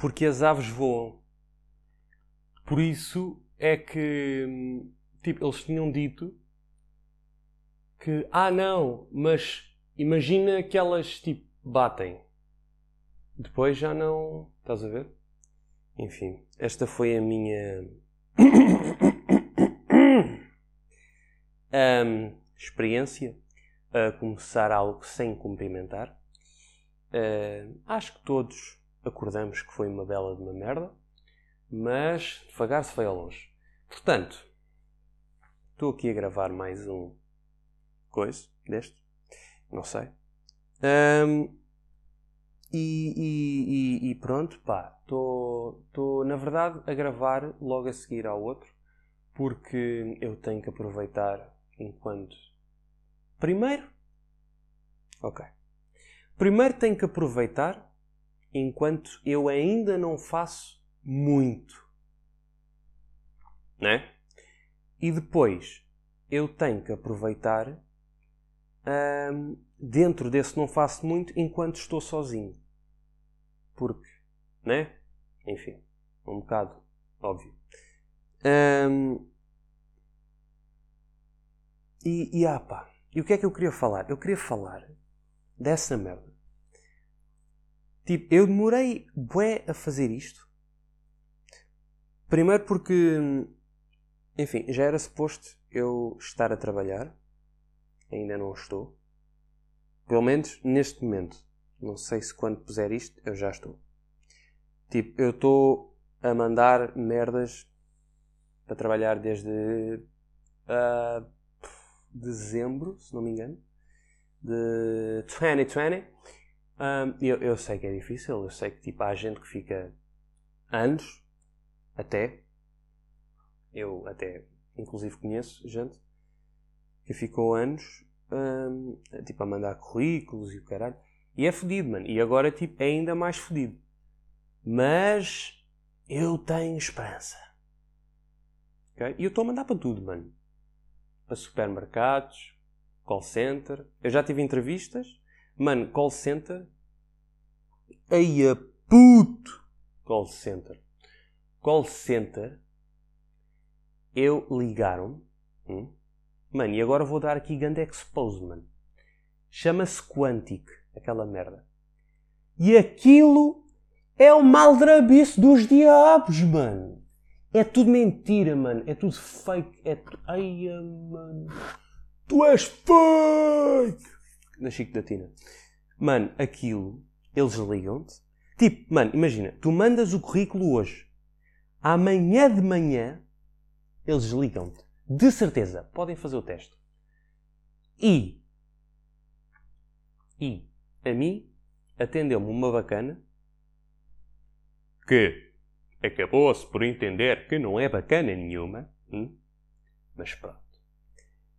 porque as aves voam. Por isso é que, tipo, eles tinham dito que, ah não, mas imagina que elas, tipo, batem. Depois já não. Estás a ver? Enfim, esta foi a minha. um, experiência a começar algo sem cumprimentar. Uh, acho que todos acordamos que foi uma bela de uma merda, mas devagar se foi ao longe. Portanto, estou aqui a gravar mais um coisa deste, não sei. Um, e, e, e, pronto, pá, estou na verdade a gravar logo a seguir ao outro, porque eu tenho que aproveitar enquanto. Primeiro, ok. Primeiro tenho que aproveitar enquanto eu ainda não faço muito. Né? E depois eu tenho que aproveitar hum, dentro desse não faço muito enquanto estou sozinho. Porque, né? Enfim, um bocado óbvio. Hum, e, e ah pá, e o que é que eu queria falar? Eu queria falar dessa merda Tipo, eu demorei bué a fazer isto. Primeiro porque, enfim, já era suposto eu estar a trabalhar. Ainda não estou. Pelo menos neste momento. Não sei se quando puser isto eu já estou. Tipo, eu estou a mandar merdas para trabalhar desde uh, dezembro, se não me engano, de 2020. Um, eu, eu sei que é difícil, eu sei que tipo, há gente que fica anos, até, eu até inclusive conheço gente que ficou anos um, tipo, a mandar currículos e o caralho. E é fodido, mano. E agora tipo, é ainda mais fodido. Mas eu tenho esperança. Okay? E eu estou a mandar para tudo, mano. Para supermercados, call center. Eu já tive entrevistas Mano, call center. Eia puto! Call center. Call center. Eu ligaram. Hum? Mano, e agora vou dar aqui grande expose, mano. Chama-se Quantic, aquela merda. E aquilo é o maldrabice dos diabos, mano. É tudo mentira, mano. É tudo fake. É tu... Ai, mano. Tu és fake! na Chico da Tina. Mano, aquilo, eles ligam-te. Tipo, mano, imagina, tu mandas o currículo hoje. Amanhã de manhã, eles ligam-te. De certeza, podem fazer o teste. E, e, a mim, atendeu-me uma bacana que acabou-se por entender que não é bacana nenhuma. Hum? Mas pronto.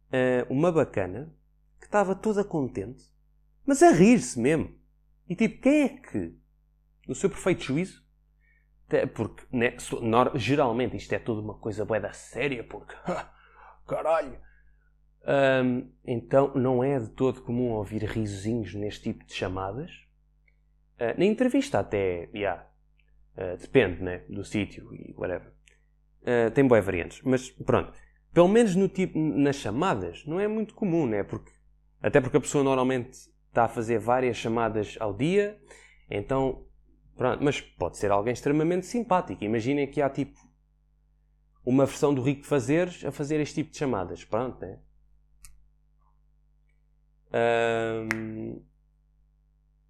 Uh, uma bacana que estava toda contente, mas a rir-se mesmo. E tipo, quem é que, no seu perfeito juízo, porque né, geralmente isto é tudo uma coisa bué da séria, porque caralho. Um, então não é de todo comum ouvir risozinhos neste tipo de chamadas. Uh, na entrevista até, yeah, uh, depende né, do sítio e whatever. Uh, tem boas variantes, mas pronto. Pelo menos no tipo, nas chamadas não é muito comum, né? Porque até porque a pessoa normalmente está a fazer várias chamadas ao dia, então, pronto, mas pode ser alguém extremamente simpático. Imaginem que há tipo uma versão do Rico Fazeres a fazer este tipo de chamadas. Pronto, né?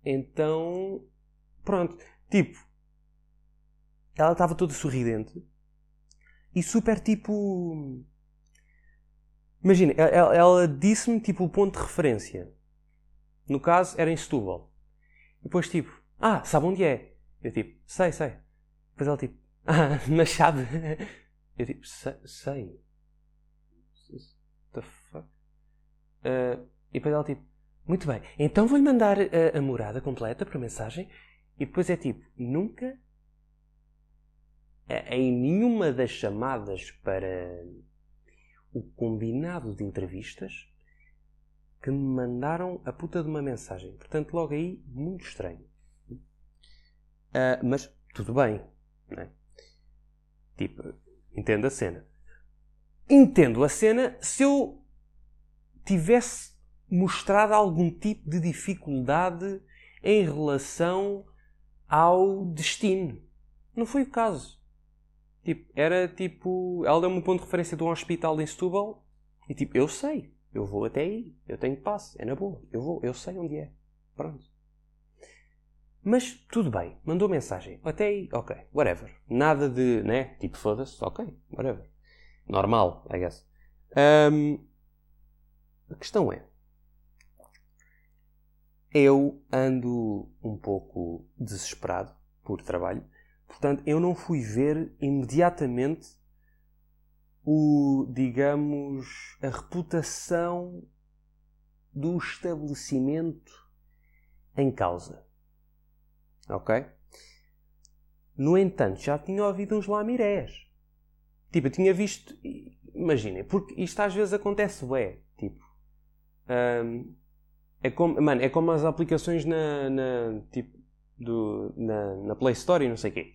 então, pronto. Tipo, ela estava toda sorridente e super tipo Imagina, ela disse-me tipo o ponto de referência. No caso, era em Setúbal. E depois tipo, ah, sabe onde é? Eu tipo, sei, sei. Depois ela tipo, ah, na chave. Eu tipo, sei. sei. The fuck? Uh, e depois ela tipo, muito bem, então vou-lhe mandar a, a morada completa para mensagem. E depois é tipo, nunca em nenhuma das chamadas para o combinado de entrevistas que me mandaram a puta de uma mensagem. Portanto, logo aí, muito estranho. Uh, mas tudo bem. Né? Tipo, entendo a cena. Entendo a cena se eu tivesse mostrado algum tipo de dificuldade em relação ao destino. Não foi o caso. Tipo, era tipo. Ela deu-me um ponto de referência de um hospital em Setúbal e tipo, eu sei, eu vou até aí, eu tenho passe, é na boa, eu vou, eu sei onde é. Pronto. Mas tudo bem, mandou mensagem. Até aí, ok, whatever. Nada de, né? Tipo, foda-se, ok, whatever. Normal, I guess. Um, a questão é. Eu ando um pouco desesperado por trabalho, portanto, eu não fui ver imediatamente o, digamos, a reputação do estabelecimento em causa. Ok? No entanto, já tinha ouvido uns lamirés. Tipo, eu tinha visto. Imaginem, porque isto às vezes acontece, ué. Tipo. Um, é como, mano, é como as aplicações na, na tipo, do, na, na, Play Store e não sei o quê.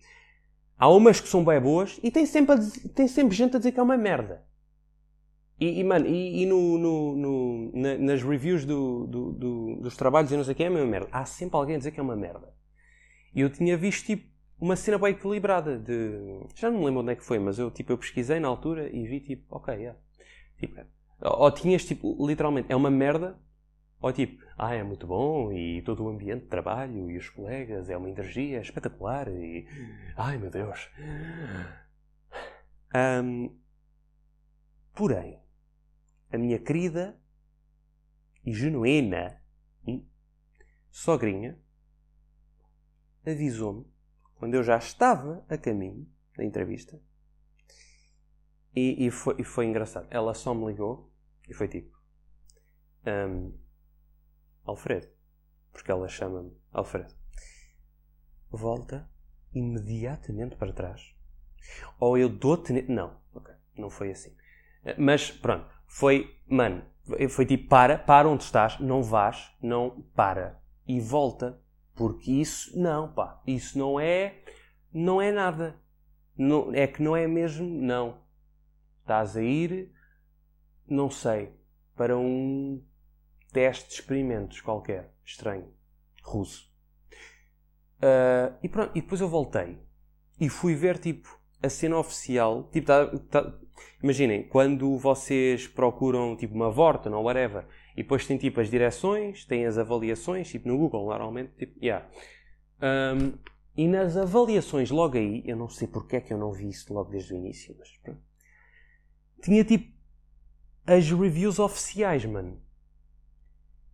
Há umas que são bem boas e tem sempre, tem sempre gente a dizer que é uma merda. E, e mano, e, e no, no, no na, nas reviews do, do, do, dos trabalhos e não sei o que é a mesma merda. Há sempre alguém a dizer que é uma merda. E eu tinha visto tipo uma cena bem equilibrada de. Já não me lembro onde é que foi, mas eu tipo eu pesquisei na altura e vi tipo, ok, yeah. tipo, ou tinhas tipo, literalmente, é uma merda, ou tipo, ah, é muito bom e todo o ambiente de trabalho e os colegas, é uma energia espetacular e. Ai meu Deus! Um, porém, a minha querida e genuína hum, sogrinha avisou-me quando eu já estava a caminho da entrevista e, e, foi, e foi engraçado. Ela só me ligou e foi tipo. Um, Alfredo. Porque ela chama-me Alfredo. Volta imediatamente para trás. Ou eu dou-te. Não, não foi assim. Mas pronto, foi, mano, foi tipo: para, para onde estás, não vás, não para. E volta, porque isso, não, pá, isso não é, não é nada. Não, é que não é mesmo, não. Estás a ir, não sei, para um teste de experimentos qualquer, estranho, russo. Uh, e, pronto, e depois eu voltei e fui ver tipo a cena oficial. Tipo, tá, tá, imaginem, quando vocês procuram tipo uma Vorten ou whatever, e depois tem tipo as direções, tem as avaliações, tipo no Google normalmente, tipo, yeah. Um, e nas avaliações logo aí, eu não sei porque é que eu não vi isso logo desde o início, mas pronto. Tinha tipo as reviews oficiais, mano.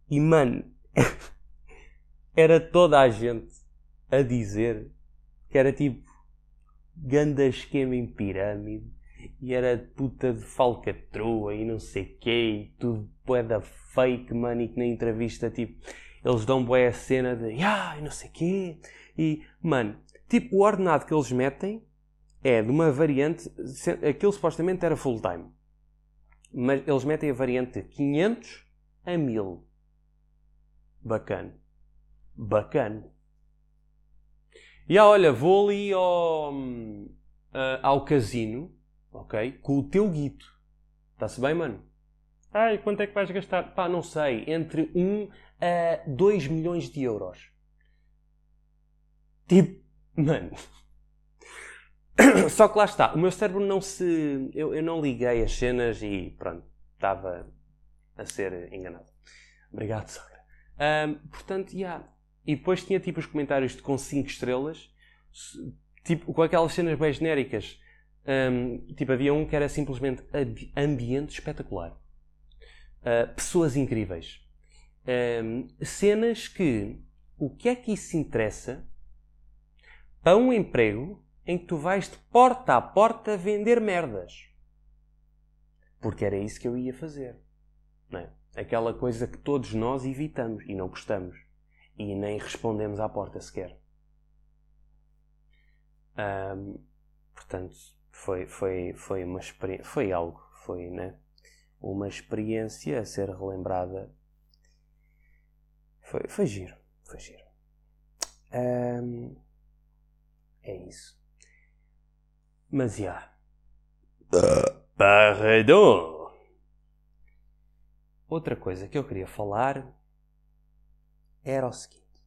E, mano, era toda a gente a dizer que era tipo ganda esquema em pirâmide e era puta de falcatrua e não sei quê e tudo da fake, mano, e que na entrevista, tipo, eles dão boa a cena de ah, e não sei quê e, mano, tipo, o ordenado que eles metem é de uma variante, aquilo supostamente era full time, mas eles metem a variante de 500 a 1000 Bacana. Bacana. E ah, olha, vou ali ao, uh, ao casino, ok? Com o teu guito. Está-se bem, mano? Ai, quanto é que vais gastar? Pá, não sei. Entre 1 a 2 milhões de euros. Tipo, mano. Só que lá está. O meu cérebro não se. Eu, eu não liguei as cenas e pronto. Estava a ser enganado. Obrigado, Sócrates. Um, portanto, yeah. E depois tinha tipo os comentários de com 5 estrelas, tipo com aquelas cenas bem genéricas. Um, tipo, havia um que era simplesmente ambiente espetacular. Uh, pessoas incríveis. Um, cenas que. O que é que isso interessa para um emprego em que tu vais de porta a porta vender merdas? Porque era isso que eu ia fazer. Não é? Aquela coisa que todos nós evitamos e não gostamos. E nem respondemos à porta sequer. Um, portanto, foi, foi, foi uma experiência. Foi algo. Foi, né? Uma experiência a ser relembrada. Foi, foi giro. Foi giro. Um, é isso. Mas já. Pardon! Outra coisa que eu queria falar era o seguinte.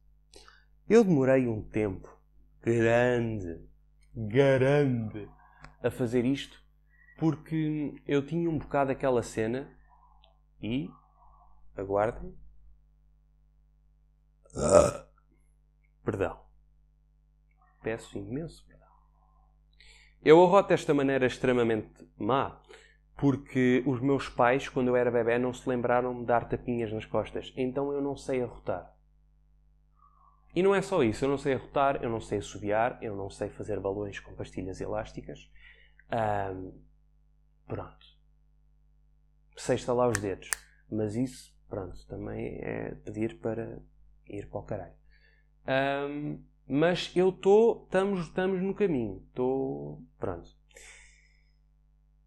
Eu demorei um tempo grande, grande, a fazer isto porque eu tinha um bocado aquela cena e. Aguardem. Perdão. Peço imenso perdão. Eu arroto desta maneira extremamente má porque os meus pais, quando eu era bebê, não se lembraram de dar tapinhas nas costas. Então eu não sei arrotar. E não é só isso. Eu não sei arrotar, eu não sei assobiar, eu não sei fazer balões com pastilhas elásticas. Um, pronto. Sei estalar os dedos. Mas isso, pronto, também é pedir para ir para o caralho. Um, mas eu estou, estamos, estamos no caminho. Estou, pronto.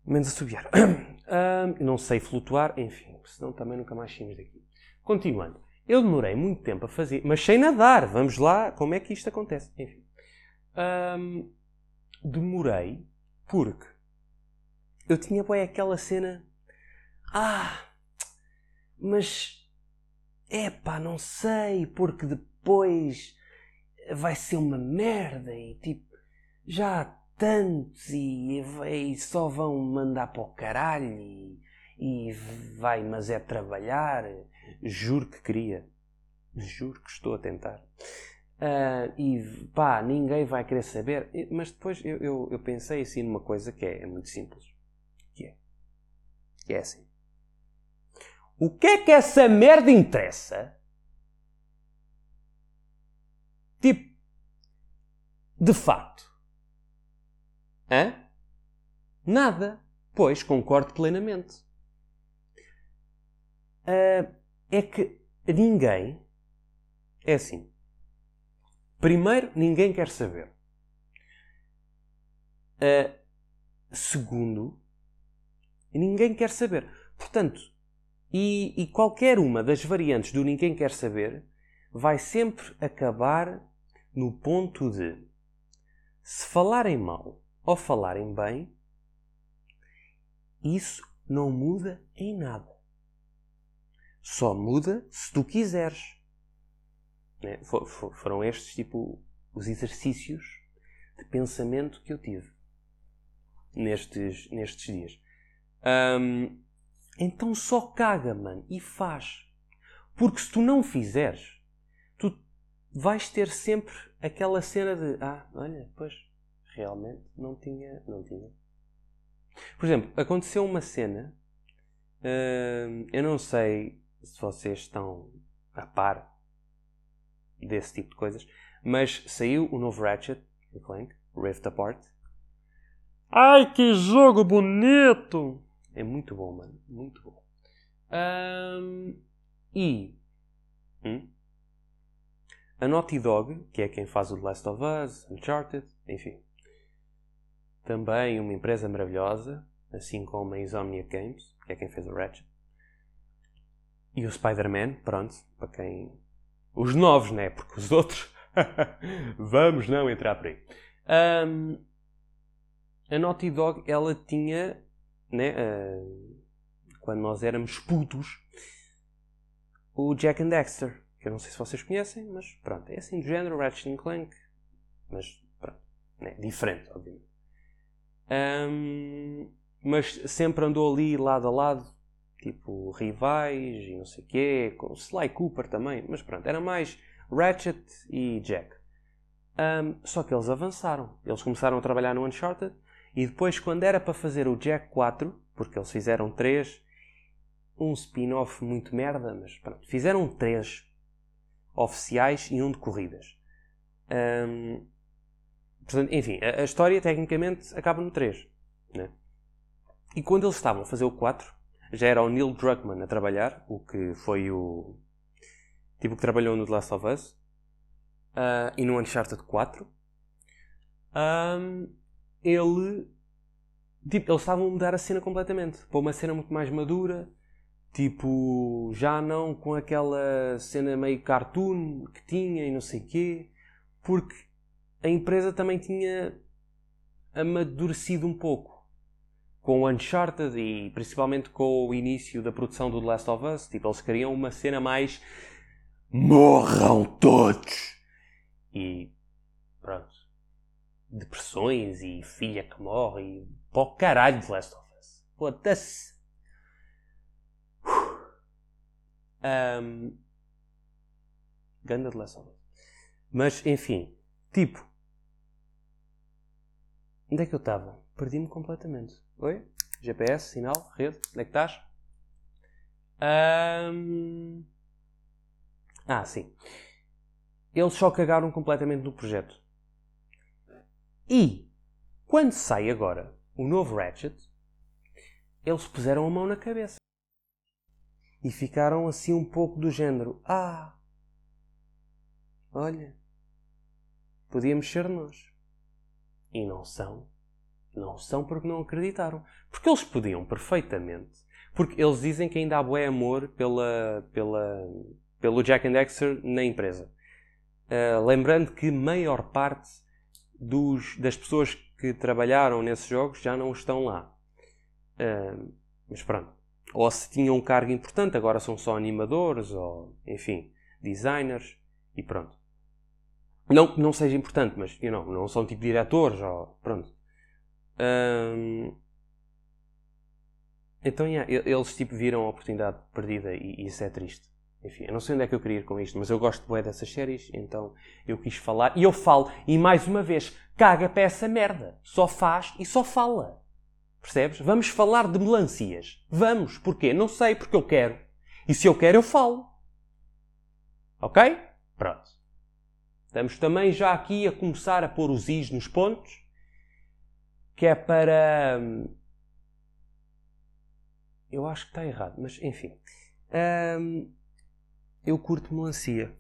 Menos assobiar. um, não sei flutuar, enfim, senão também nunca mais saímos daqui. Continuando. Eu demorei muito tempo a fazer, mas sem nadar. Vamos lá, como é que isto acontece? Enfim. Um, demorei porque eu tinha bem aquela cena. Ah, mas é não sei, porque depois vai ser uma merda e tipo, já tantos e, e só vão mandar para o caralho e, e vai, mas é trabalhar. Juro que queria. Juro que estou a tentar. Uh, e pá, ninguém vai querer saber. Mas depois eu, eu, eu, pensei assim numa coisa que é, é muito simples. Que é. Que é assim. O que é que essa merda interessa? Tipo, de facto. Hã? Nada. Pois, concordo plenamente. Uh, é que ninguém. É assim. Primeiro, ninguém quer saber. Uh, segundo, ninguém quer saber. Portanto, e, e, qualquer uma das variantes do ninguém quer saber vai sempre acabar no ponto de se falarem mal ou falarem bem, isso não muda em nada. Só muda se tu quiseres. Né? For, for, foram estes, tipo, os exercícios de pensamento que eu tive nestes, nestes dias. Então só caga, mano, e faz. Porque se tu não fizeres, tu vais ter sempre aquela cena de ah, olha, pois, realmente não tinha, não tinha. Por exemplo, aconteceu uma cena, uh, eu não sei se vocês estão a par desse tipo de coisas, mas saiu o novo Ratchet Clank, Rift Apart. Ai, que jogo bonito! É muito bom, mano. Muito bom. Um, e hum, a Naughty Dog, que é quem faz o The Last of Us, Uncharted, enfim. Também uma empresa maravilhosa, assim como a Insomniac Games, que é quem fez o Ratchet. E o Spider-Man, pronto, para quem. Os novos, né? Porque os outros. Vamos não entrar por aí. Um, a Naughty Dog, ela tinha né, uh, quando nós éramos putos, o Jack and Dexter, que eu não sei se vocês conhecem, mas pronto, é assim do género, Ratchet Clank, mas pronto, né, diferente, obviamente. Um, mas sempre andou ali lado a lado, tipo rivais e não sei o quê, com Sly Cooper também, mas pronto, era mais Ratchet e Jack. Um, só que eles avançaram, eles começaram a trabalhar no Uncharted e depois, quando era para fazer o Jack 4, porque eles fizeram 3, um spin-off muito merda, mas pronto, fizeram 3 oficiais e um de corridas. Um, portanto, enfim, a, a, história tecnicamente acaba no 3. Né? E quando eles estavam a fazer o 4, já era o Neil Druckmann a trabalhar, o que foi o tipo que trabalhou no The Last of Us uh, e no Uncharted 4. Um, ele. Tipo, eles estavam a mudar a cena completamente. Para uma cena muito mais madura. Tipo, já não com aquela cena meio cartoon que tinha e não sei quê. Porque a empresa também tinha amadurecido um pouco com o Uncharted e principalmente com o início da produção do The Last of Us. Tipo, eles queriam uma cena mais morram todos! E pronto. Depressões e filha que morre e pô caralho The Last of Us. Foda-se. Um, Ganda de Last of Us. Mas, enfim. Tipo. Onde é que eu estava? Perdi-me completamente. Oi? GPS, sinal, rede, onde é que estás? Um... Ah, sim. Eles só cagaram completamente no projeto. E, quando sai agora o novo Ratchet, eles puseram a mão na cabeça. E ficaram assim um pouco do género: Ah, olha, podíamos ser nós. E não são. Não são porque não acreditaram. Porque eles podiam perfeitamente. Porque eles dizem que ainda há bué amor pela, pela, pelo Jack and Dexter na empresa. Uh, lembrando que maior parte dos, das pessoas que trabalharam nesses jogos já não estão lá. Uh, mas pronto. Ou se tinham um cargo importante, agora são só animadores, ou enfim, designers, e pronto. Não não seja importante, mas you know, não são tipo diretores, ou pronto. Um, então, yeah, eles tipo viram a oportunidade perdida e, e, isso é triste. Enfim, eu não sei onde é que eu queria ir com isto, mas eu gosto bem dessas séries, então eu quis falar. E eu falo, e mais uma vez, caga para essa merda. Só faz e só fala. Percebes? Vamos falar de melancias. Vamos. Porquê? Não sei, porque eu quero. E se eu quero, eu falo. Ok? Pronto. Estamos também já aqui a começar a pôr os is nos pontos que é para. Hum, eu acho que está errado, mas enfim. Um, eu curto melancia.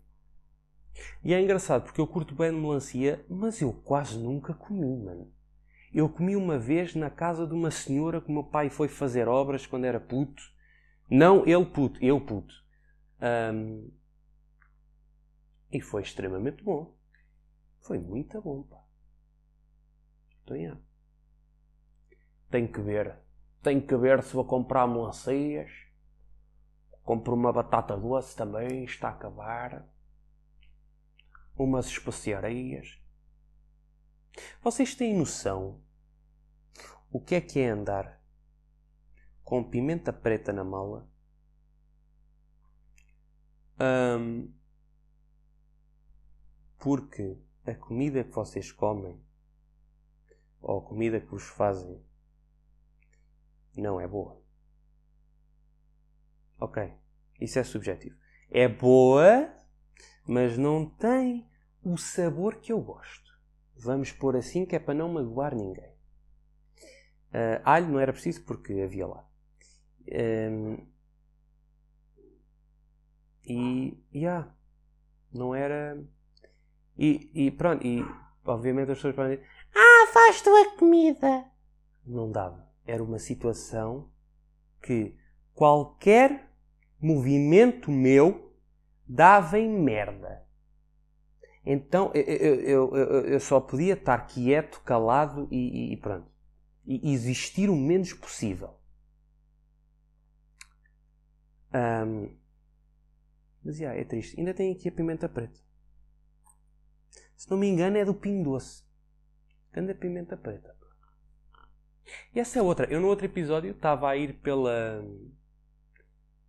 E é engraçado porque eu curto bem melancia, mas eu quase nunca comi, mano. Eu comi uma vez na casa de uma senhora que o meu pai foi fazer obras quando era puto. Não ele puto, eu puto. Um, e foi extremamente bom. Foi muito bom, pá. Então. Tenho que ver. Tenho que ver se vou comprar melancias. Compro uma batata doce também, está a acabar. Umas especiarias. Vocês têm noção o que é que é andar com pimenta preta na mala? Um, porque a comida que vocês comem ou a comida que vos fazem não é boa. Ok, isso é subjetivo. É boa, mas não tem o sabor que eu gosto. Vamos pôr assim que é para não magoar ninguém. Uh, alho não era preciso porque havia lá. Um, e, yeah, não era. E, e pronto, e obviamente as pessoas podem dizer: Ah, faz tu a comida! Não dava era uma situação que qualquer movimento meu dava em merda. Então eu, eu, eu, eu só podia estar quieto, calado e, e, pronto. E existir o menos possível. Um, mas yeah, é triste. Ainda tem aqui a pimenta preta. Se não me engano, é do Pinho Doce. Anda pimenta preta. E essa é outra. Eu no outro episódio estava a ir pela.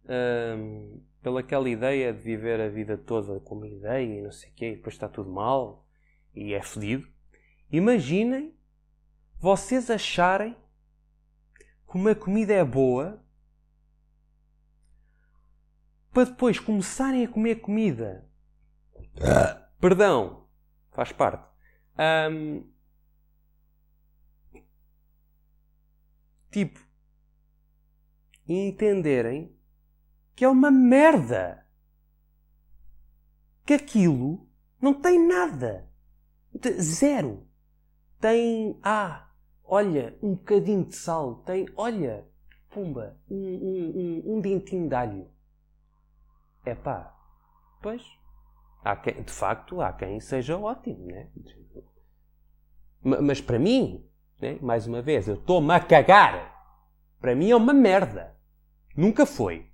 Um, pela aquela ideia de viver a vida toda com uma ideia e não sei o quê, e depois está tudo mal e é fedido. Imaginem vocês acharem que uma comida é boa para depois começarem a comer comida. Perdão, faz parte. Um, Tipo, entenderem que é uma merda. Que aquilo não tem nada. Zero. Tem, ah, olha, um bocadinho de sal. Tem, olha, pumba, um, um, um, um dentinho de alho. É pá, pois, quem, de facto, há quem seja ótimo, né? Mas para mim, né? mais uma vez, eu estou-me a cagar. Para mim é uma merda. Nunca foi.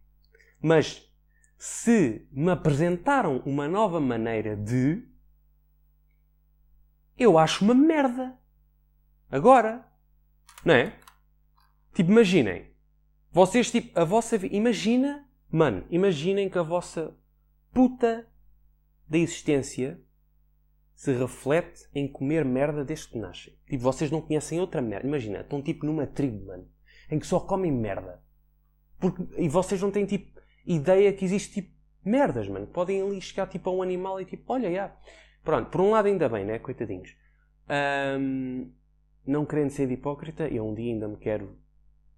Mas se me apresentaram uma nova maneira de. Eu acho uma merda. Agora. Não é? Tipo, imaginem. Vocês, tipo, a vossa. Imagina. Mano, imaginem que a vossa puta da existência se reflete em comer merda desde que nascem. Tipo, vocês não conhecem outra merda. Imagina, estão tipo numa tribo, mano, em que só comem merda. Porque, e vocês não têm tipo ideia que existe tipo merdas, mano. Podem ali chegar tipo a um animal e tipo, olha, já. Pronto, por um lado ainda bem, né? Coitadinhos. Não querendo ser hipócrita, eu um dia ainda me quero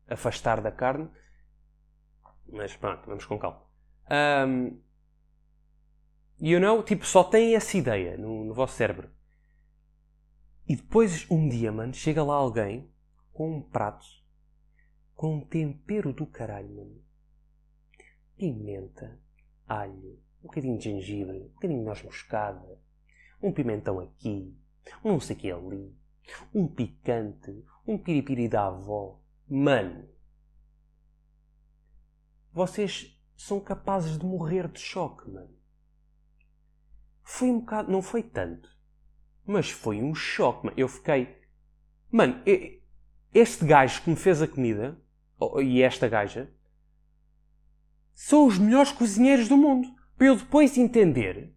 afastar da carne. Mas pronto, vamos com calma. Um, You know? Tipo, só têm essa ideia no, no vosso cérebro. E depois, um dia, mano, chega lá alguém com um prato com um tempero do caralho, mano. Pimenta, alho, um bocadinho de gengibre, um bocadinho de noz moscada, um pimentão aqui, um não sei o que ali, um picante, um piripiri da avó. Mano, vocês são capazes de morrer de choque, mano. Foi um bocado. Não foi tanto. Mas foi um choque. Eu fiquei. Mano, este gajo que me fez a comida, e esta gaja, são os melhores cozinheiros do mundo. Para eu depois entender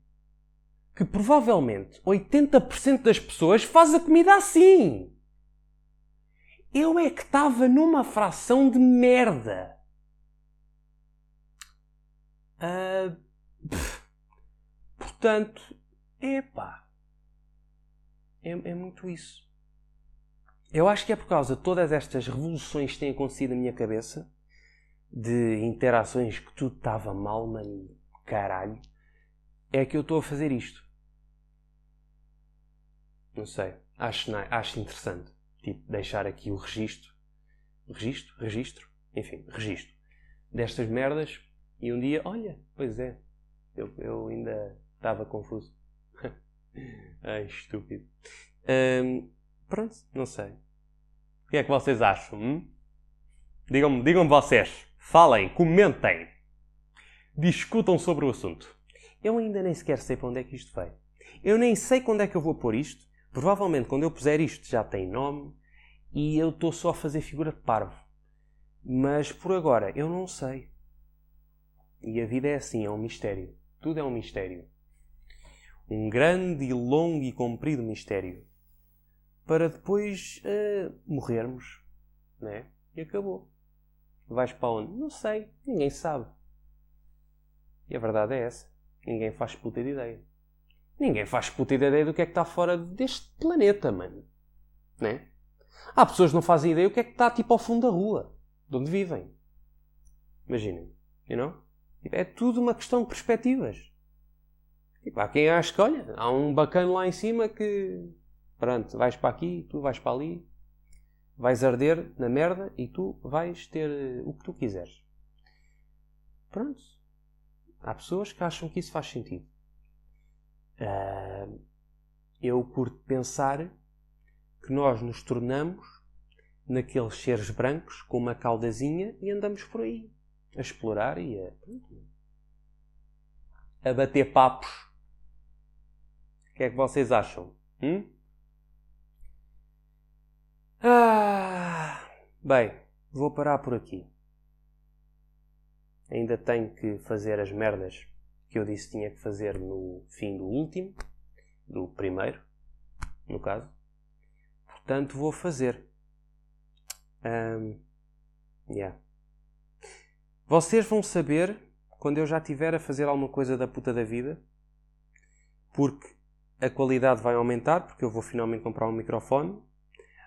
que provavelmente 80% das pessoas faz a comida assim. Eu é que estava numa fração de merda. Uh, Portanto, epá, é, é muito isso. Eu acho que é por causa de todas estas revoluções que têm acontecido na minha cabeça, de interações que tudo estava mal, mano, caralho, é que eu estou a fazer isto. Não sei, acho, acho interessante. Tipo, deixar aqui o registro. Registro? Registro? Enfim, registro. Destas merdas. E um dia, olha, pois é, eu, eu ainda Estava confuso. Ai, estúpido. Um, pronto, não sei. O que é que vocês acham? Hum? Digam-me digam vocês. Falem, comentem. Discutam sobre o assunto. Eu ainda nem sequer sei para onde é que isto vai. Eu nem sei quando é que eu vou pôr isto. Provavelmente quando eu puser isto já tem nome e eu estou só a fazer figura de parvo. Mas por agora eu não sei. E a vida é assim, é um mistério. Tudo é um mistério um grande e longo e comprido mistério, para depois uh, morrermos, né? E acabou. Vais para onde? Não sei, ninguém sabe. E a verdade é essa: ninguém faz puta de ideia. Ninguém faz puta de ideia do que é que está fora deste planeta, mano. Né? Há pessoas que não fazem ideia do que é que está tipo ao fundo da rua, de onde vivem. Imaginem, you know? É tudo uma questão de perspectivas. Tipo, há quem acha que, olha, há um bacana lá em cima que, pronto, vais para aqui, tu vais para ali, vais arder na merda e tu vais ter eh, o que tu quiseres. Pronto. Há pessoas que acham que isso faz sentido. Uh, eu curto pensar que nós nos tornamos naqueles seres brancos com uma caudazinha e andamos por aí a explorar e a, a bater papos o que é que vocês acham? Hum? Ah, bem, vou parar por aqui. Ainda tenho que fazer as merdas que eu disse que tinha que fazer no fim do último, do primeiro, no caso. Portanto, vou fazer. Um, yeah. Vocês vão saber quando eu já estiver a fazer alguma coisa da puta da vida, porque a qualidade vai aumentar, porque eu vou finalmente comprar um microfone.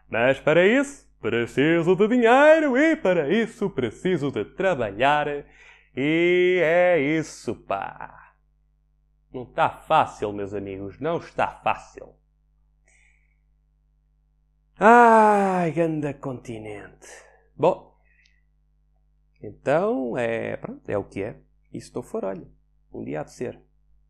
Mas para isso, preciso de dinheiro e para isso preciso de trabalhar. E é isso, pá. Não está fácil, meus amigos, não está fácil. Ai, ganda continente. Bom, então é, pronto, é o que é. E estou fora, olha, um dia há de ser.